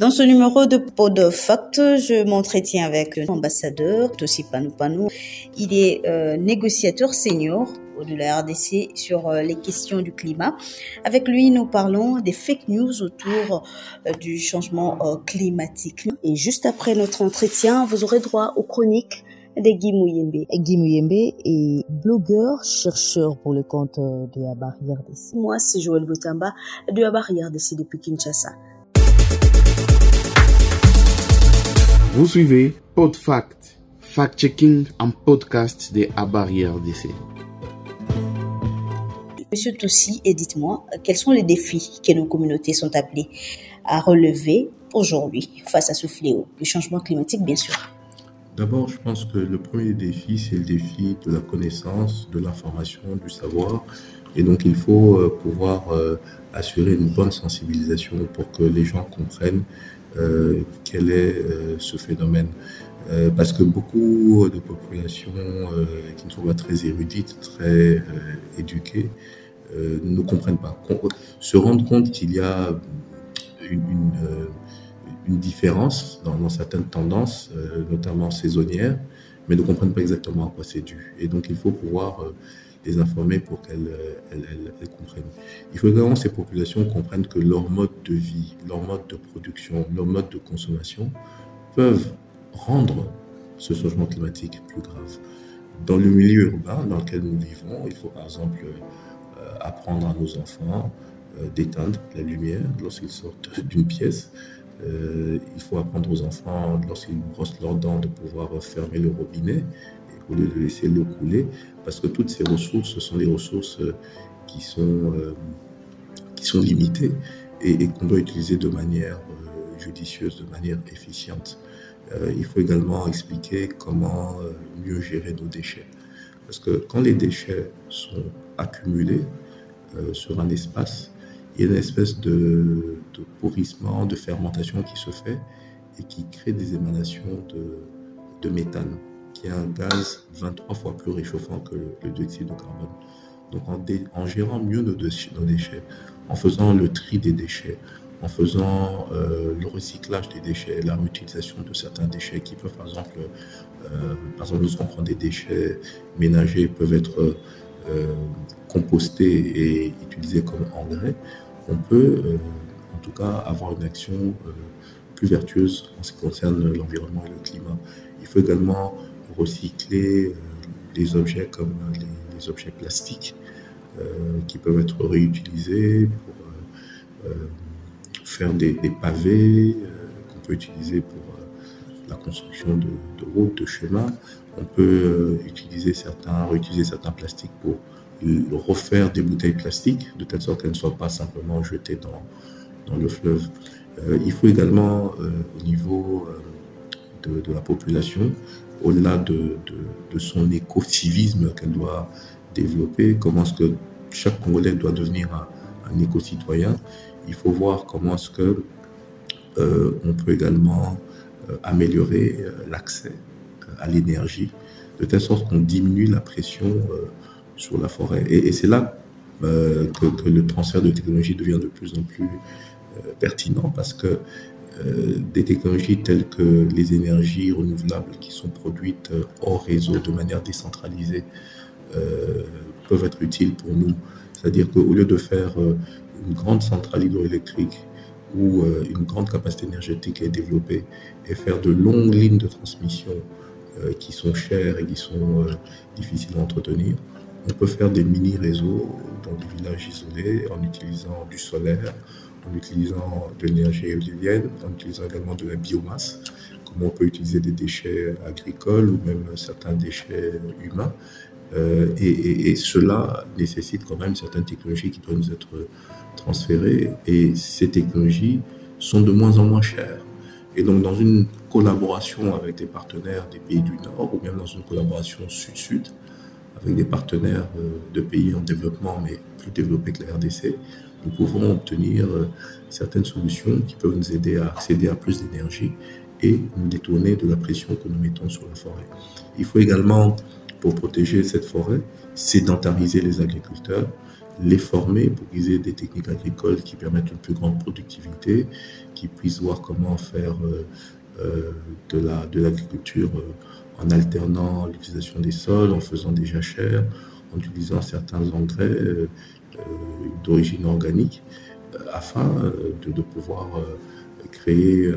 Dans ce numéro de Fact, je m'entretiens avec l'ambassadeur Tossi Panou. Il est euh, négociateur senior de la RDC sur euh, les questions du climat. Avec lui, nous parlons des fake news autour euh, du changement climatique. Et juste après notre entretien, vous aurez droit aux chroniques de Guy Mouyembe. Guy Mouyembe est blogueur, chercheur pour le compte de la barrière DC. Moi, c'est Joël Boutamba de la barrière DC depuis Kinshasa. Vous suivez PodFact, fact-checking en podcast de Barrière DC. Monsieur Tossi, et dites-moi, quels sont les défis que nos communautés sont appelées à relever aujourd'hui face à ce fléau, le changement climatique bien sûr? D'abord, je pense que le premier défi, c'est le défi de la connaissance, de l'information, du savoir. Et donc, il faut euh, pouvoir euh, assurer une bonne sensibilisation pour que les gens comprennent quel est euh, ce phénomène? Euh, parce que beaucoup de populations qui ne sont pas très érudites, très éduquées, ne comprennent pas. Se rendre compte qu'il y a une, différence dans, certaines tendances, notamment saisonnières, mais ne comprennent pas exactement à quoi c'est dû. Et donc il faut pouvoir les informer pour qu'elles elles, comprennent. Il faut également que ces populations comprennent que leur mode de vie, leur mode de production, leur mode de consommation peuvent rendre ce changement climatique plus grave. Dans le milieu urbain dans lequel nous vivons, il faut par exemple euh, apprendre à nos enfants euh, d'éteindre la lumière lorsqu'ils sortent d'une pièce. Euh, il faut apprendre aux enfants, lorsqu'ils brossent leurs dents, de pouvoir fermer le robinet au lieu de laisser l'eau couler, parce que toutes ces ressources ce sont des ressources euh, qui sont, euh, qui sont limitées et, qu'on doit utiliser de manière euh, judicieuse, de manière efficiente. il faut également expliquer comment mieux gérer nos déchets. Parce que quand les déchets sont accumulés sur un espace, il y a une espèce de, de, pourrissement, de fermentation qui se fait et qui crée des émanations de, de méthane qui est un gaz 23 fois plus réchauffant que le, dioxyde de carbone. Donc en, gérant mieux nos, déchets, en faisant le tri des déchets, en faisant euh, le recyclage des déchets, la réutilisation de certains déchets qui peuvent, par exemple, euh, par exemple, lorsqu'on prend des déchets ménagers, peuvent être euh, compostés et utilisés comme engrais, on peut en tout cas avoir une action plus vertueuse en ce qui concerne l'environnement et le climat. Il faut également recycler des euh, objets comme les, objets plastiques euh, qui peuvent être réutilisés pour euh, faire des, pavés qu'on peut utiliser pour la construction de, routes, de chemins. On peut utiliser certains, réutiliser certains plastiques pour refaire des bouteilles plastiques de telle sorte qu'elles ne soient pas simplement jetées dans, dans le fleuve. il faut également, au niveau de, la population, au-delà de, de, son éco-civisme qu'elle doit développer, comment est-ce que chaque Congolais doit devenir un, éco-citoyen, il faut voir comment est-ce que euh, on peut également euh, améliorer euh, l'accès à l'énergie, de telle sorte qu'on diminue la pression sur la forêt. Et, c'est là que, que, le transfert de technologie devient de plus en plus pertinent parce que des technologies telles que les énergies renouvelables qui sont produites euh, hors réseau de manière décentralisée euh, peuvent être utiles pour nous. C'est-à-dire qu'au lieu de faire une grande centrale hydroélectrique où une grande capacité énergétique est développée et faire de longues lignes de transmission qui sont chères et qui sont difficiles à entretenir, on peut faire des mini-réseaux dans des villages isolés en utilisant du solaire, en utilisant de l'énergie éolienne, en utilisant également de la biomasse, comme on peut utiliser des déchets agricoles ou même certains déchets humains. Euh, et, cela nécessite quand même certaines technologies qui doivent nous être transférées. Et ces technologies sont de moins en moins chères. Et donc, dans une collaboration avec des partenaires des pays du Nord, ou même dans une collaboration sud-sud, avec des partenaires euh, de pays en développement, mais plus développés que la RDC, nous pouvons obtenir euh, certaines solutions qui peuvent nous aider à accéder à plus d'énergie et nous détourner de la pression que nous mettons sur la forêt. Il faut également, pour protéger cette forêt, sédentariser les agriculteurs, les former pour qu'ils aient des techniques agricoles qui permettent une plus grande productivité, qu'ils puissent voir comment faire de la de l'agriculture en alternant l'utilisation des sols, en faisant des jachères, en utilisant certains engrais d'origine organique, afin de, pouvoir créer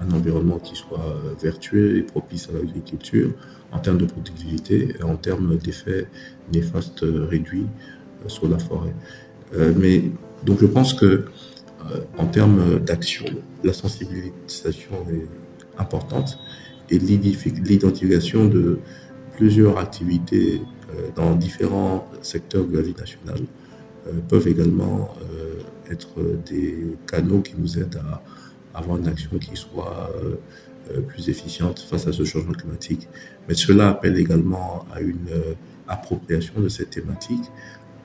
un environnement qui soit vertueux et propice à l'agriculture en termes de productivité et en termes d'effets néfastes réduits euh, sur la forêt. Euh, mais donc je pense que euh, en termes d'action, la sensibilisation est importante et l'identification de plusieurs activités dans différents secteurs de la vie nationale peuvent également être des canaux qui nous aident à avoir une action qui soit euh, plus efficiente face à ce changement climatique. Mais cela appelle également à une euh, appropriation de cette thématique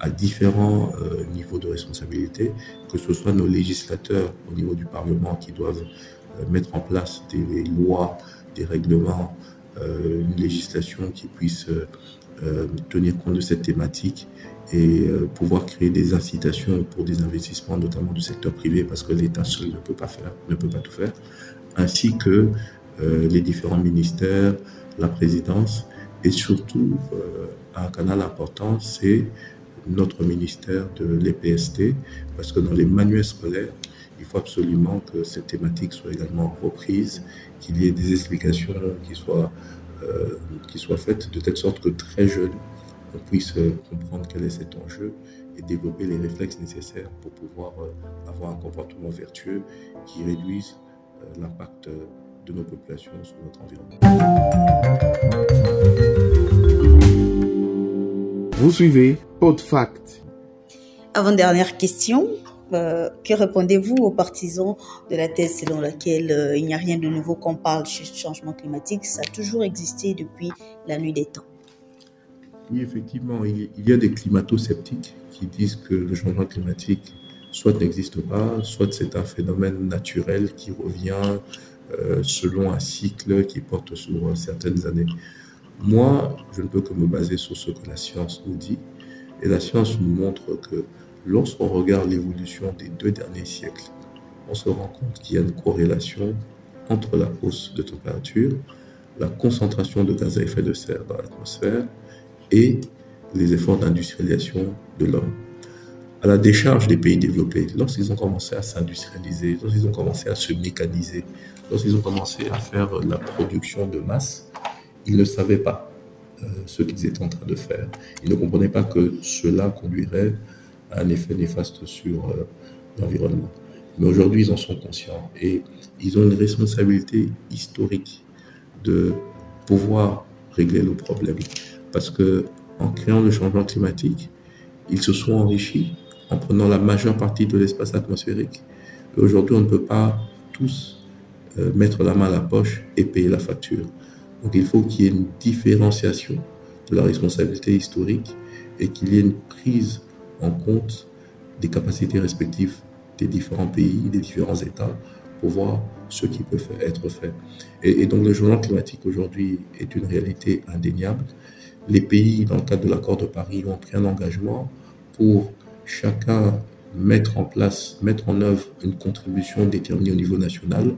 à différents euh, niveaux de responsabilité, que ce soit nos législateurs au niveau du Parlement qui doivent mettre en place des lois, des règlements, une législation qui puisse tenir compte de cette thématique et pouvoir créer des incitations pour des investissements, notamment du secteur privé, parce que l'État seul ne peut pas faire, ne peut pas tout faire ainsi que euh, les différents ministères, la présidence, et surtout euh, un canal important, c'est notre ministère de l'EPST, parce que dans les manuels scolaires, il faut absolument que cette thématique soit également reprise, qu'il y ait des explications qui soient, euh, qui soient faites de telle sorte que très jeune, on puisse comprendre quel est cet enjeu et développer les réflexes nécessaires pour pouvoir avoir un comportement vertueux qui réduise euh, l'impact de nos populations sur notre environnement. Vous suivez PodFact. Avant-dernière question, euh, que répondez-vous aux partisans de la thèse selon laquelle euh, il n'y a rien de nouveau qu'on parle le changement climatique? Ça a toujours existé depuis la nuit des temps. Oui, effectivement, il y a des climato-sceptiques qui disent que le changement climatique soit n'existe pas, soit c'est un phénomène naturel qui revient euh, selon un cycle qui porte sur certaines années. Moi, je ne peux que me baser sur ce que la science nous dit. Et la science nous montre que lorsqu'on regarde l'évolution des deux derniers siècles, on se rend compte qu'il y a une corrélation entre la hausse de température, la concentration de gaz à effet de serre dans l'atmosphère et les efforts d'industrialisation de l'homme à la décharge des pays développés, lorsqu'ils ont commencé à s'industrialiser, lorsqu'ils ont commencé à se mécaniser, lorsqu'ils ont commencé à faire la production de masse, ils ne savaient pas euh, ce qu'ils étaient en train de faire. Ils ne comprenaient pas que cela conduirait un effet néfaste sur euh, l'environnement. Mais aujourd'hui, ils en sont conscients et ils ont une responsabilité historique de pouvoir régler le problème. Parce que en créant le changement climatique, ils se sont enrichis en prenant la majeure partie de l'espace atmosphérique. Et aujourd'hui, on ne peut pas tous euh, mettre la main à la poche et payer la facture. Donc il faut qu'il y ait une différenciation de la responsabilité historique et qu'il y ait une prise en compte des capacités respectives des différents pays, des différents États, pour voir ce qui peut être fait. Et, et donc le changement climatique aujourd'hui est une réalité indéniable. Les pays, dans le cadre de l'accord de Paris, ont pris un engagement pour chacun mettre en place, mettre en œuvre une contribution déterminée au niveau national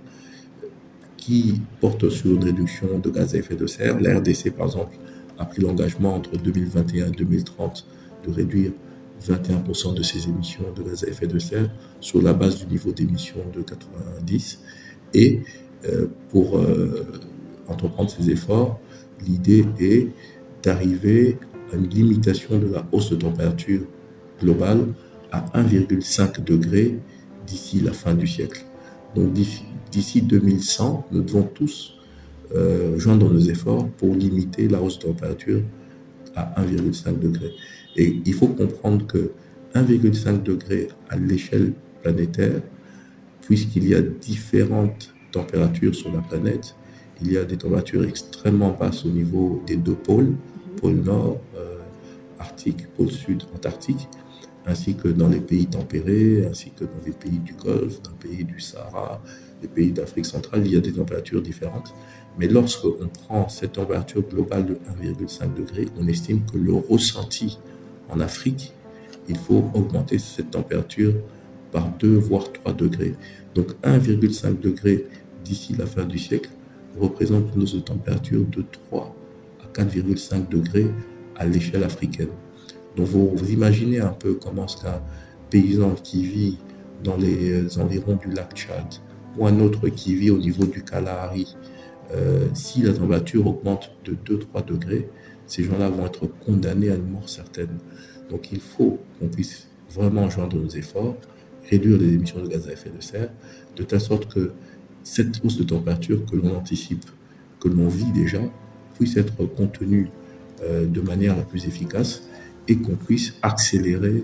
qui porte sur une réduction de gaz à effet de serre. La RDC, par exemple, a pris l'engagement entre 2021 et 2030 de réduire 21% de ses émissions de gaz à effet de serre sur la base du niveau d'émission de 90. Et euh, pour euh, entreprendre ces efforts, l'idée est d'arriver à une limitation de la hausse de température globale à 1,5 degré d'ici la fin du siècle. Donc d'ici 2100, nous devons tous euh, joindre nos efforts pour limiter la hausse de température à 1,5 degré. Et il faut comprendre que 1,5 degré à l'échelle planétaire, puisqu'il y a différentes températures sur la planète, il y a des températures extrêmement basses au niveau des deux pôles, pôle nord, euh, arctique, pôle sud, antarctique, ainsi que dans les pays tempérés, ainsi que dans les pays du Golfe, dans les pays du Sahara, les pays d'Afrique centrale, il y a des températures différentes. Mais lorsqu'on prend cette température globale de 1,5 degré, on estime que le ressenti en Afrique, il faut augmenter cette température par 2 voire 3 degrés. Donc 1,5 degré d'ici la fin du siècle représente une hausse de température de 3 à 4,5 degrés à l'échelle africaine. Donc vous, imaginez un peu comment est-ce qu'un paysan qui vit dans les environs du lac Tchad ou un autre qui vit au niveau du Kalahari, euh, si la température augmente de 2-3 degrés, ces gens-là vont être condamnés à une mort certaine. Donc il faut qu'on puisse vraiment joindre nos efforts, réduire les émissions de gaz à effet de serre, de telle sorte que cette hausse de température que l'on anticipe, que l'on vit déjà, puisse être contenue euh, de manière la plus efficace et qu'on puisse accélérer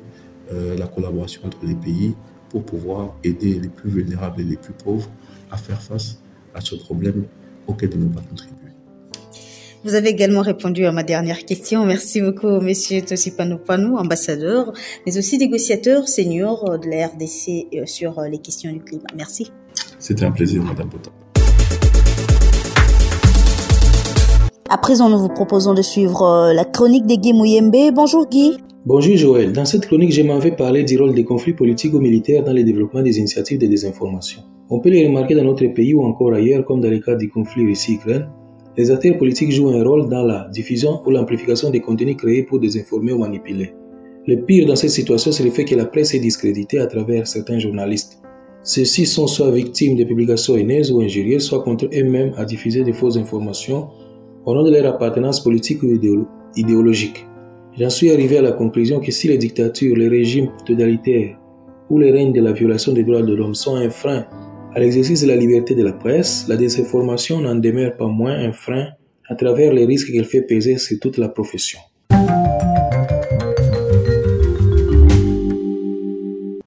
euh, la collaboration entre les pays pour pouvoir aider les plus vulnérables et les plus pauvres à faire face à ce problème auquel ils n'ont pas contribué. Vous avez également répondu à ma dernière question. Merci beaucoup, Monsieur Tosipano Panou, ambassadeur, mais aussi négociateur senior de la RDC euh, sur les questions du climat. Merci. C'était un plaisir, Madame Potin. À présent, nous vous proposons de suivre euh, la chronique de Guy Mouyembe. Bonjour Guy. Bonjour Joël. Dans cette chronique, je m'en vais parler du rôle des conflits politiques ou militaires dans le développement des initiatives de désinformation. On peut les remarquer dans notre pays ou encore ailleurs, comme dans le cas du conflit Russie-Ukraine. Les acteurs politiques jouent un rôle dans la diffusion ou l'amplification des contenus créés pour désinformer ou manipuler. Le pire dans cette situation, c'est le fait que la presse est discréditée à travers certains journalistes. Ceux-ci sont soit victimes de publications haineuses ou injurieuses, soit contre eux-mêmes à diffuser de fausses informations au nom de leur appartenance politique ou idéologique. J'en suis arrivé à la conclusion que si les dictatures, les régimes totalitaires ou les règnes de la violation des droits de l'homme sont un frein à l'exercice de la liberté de la presse, la désinformation n'en demeure pas moins un frein à travers les risques qu'elle fait peser sur toute la profession.